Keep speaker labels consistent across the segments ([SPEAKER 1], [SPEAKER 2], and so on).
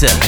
[SPEAKER 1] Mixer.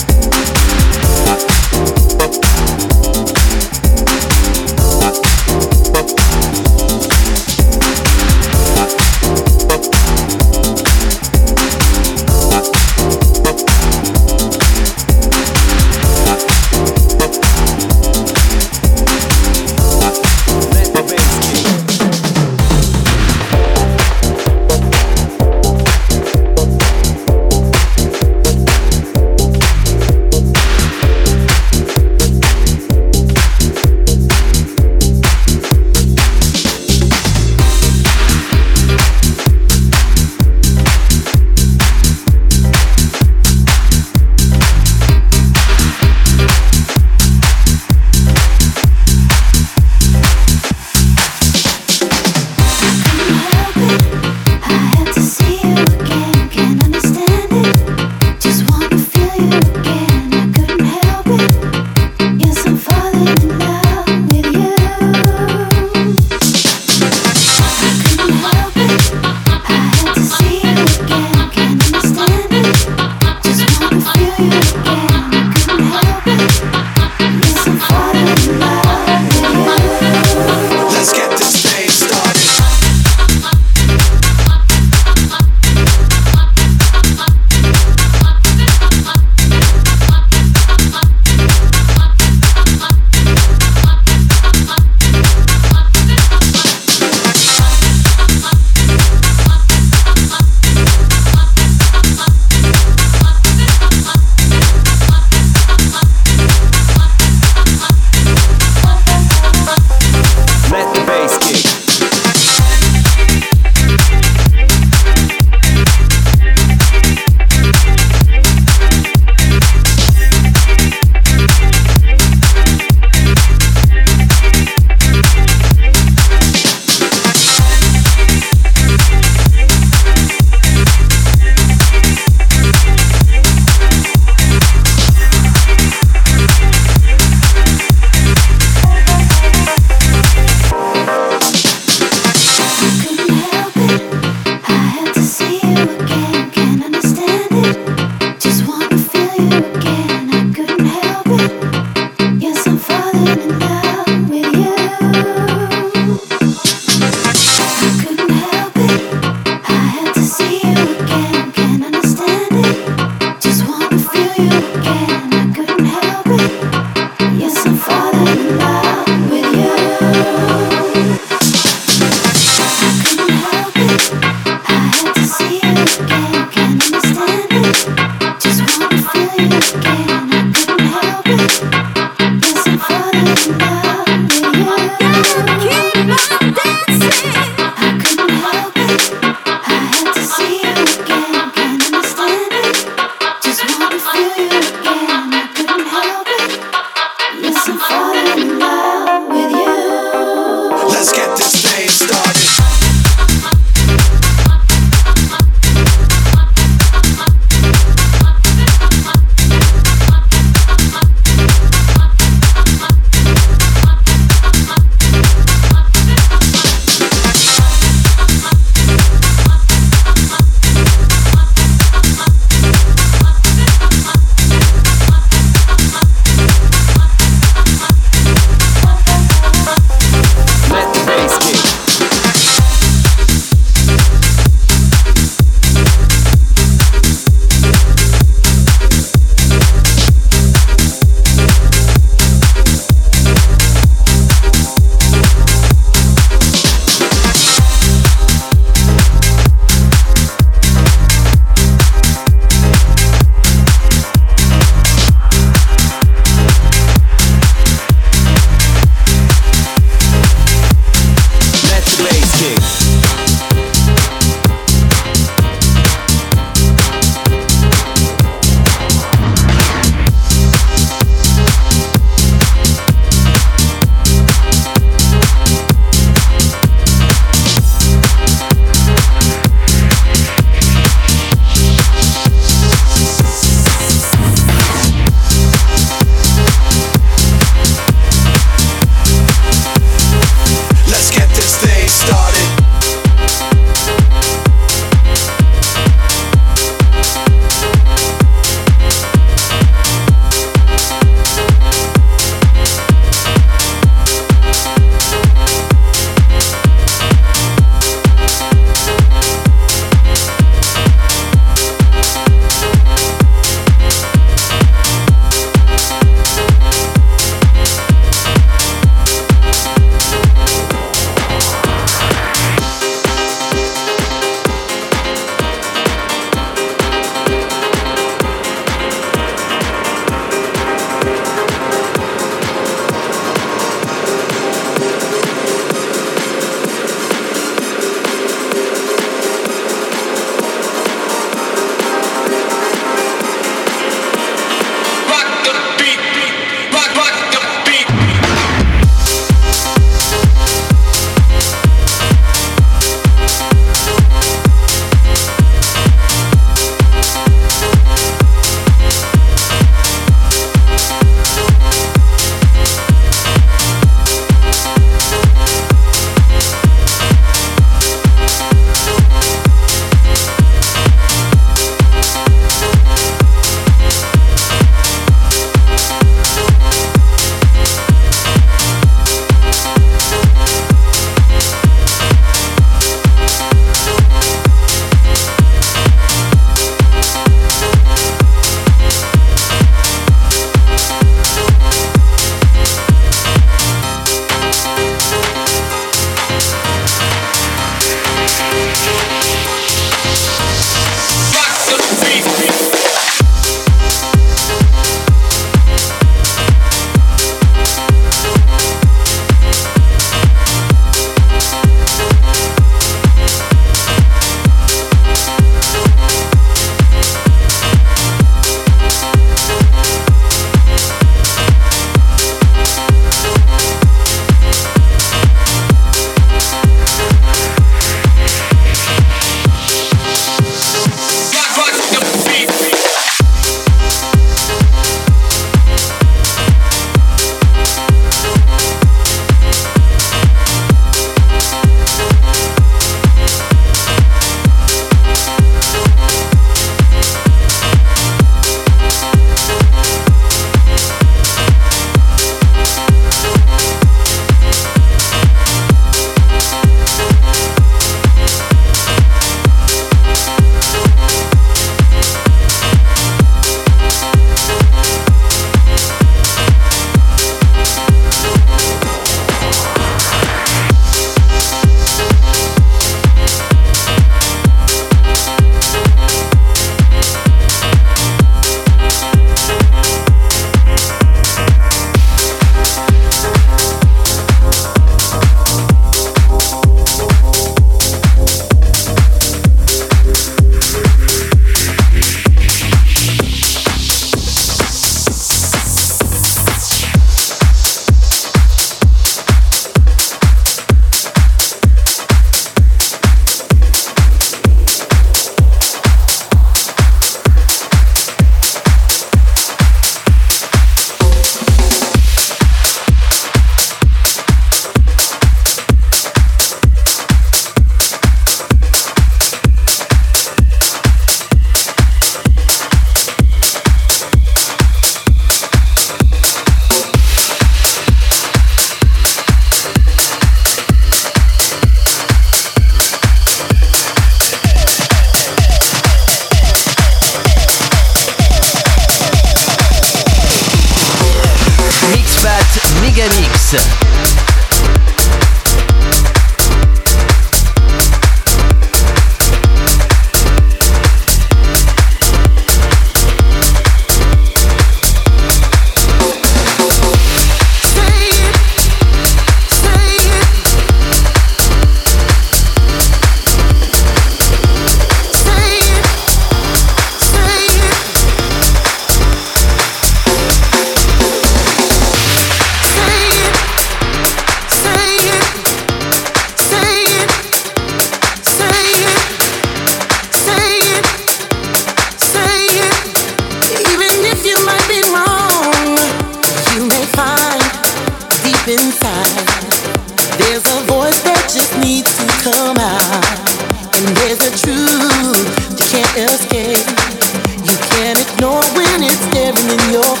[SPEAKER 2] in your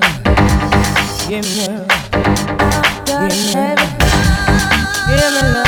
[SPEAKER 3] love, give me love, give me love, give me love.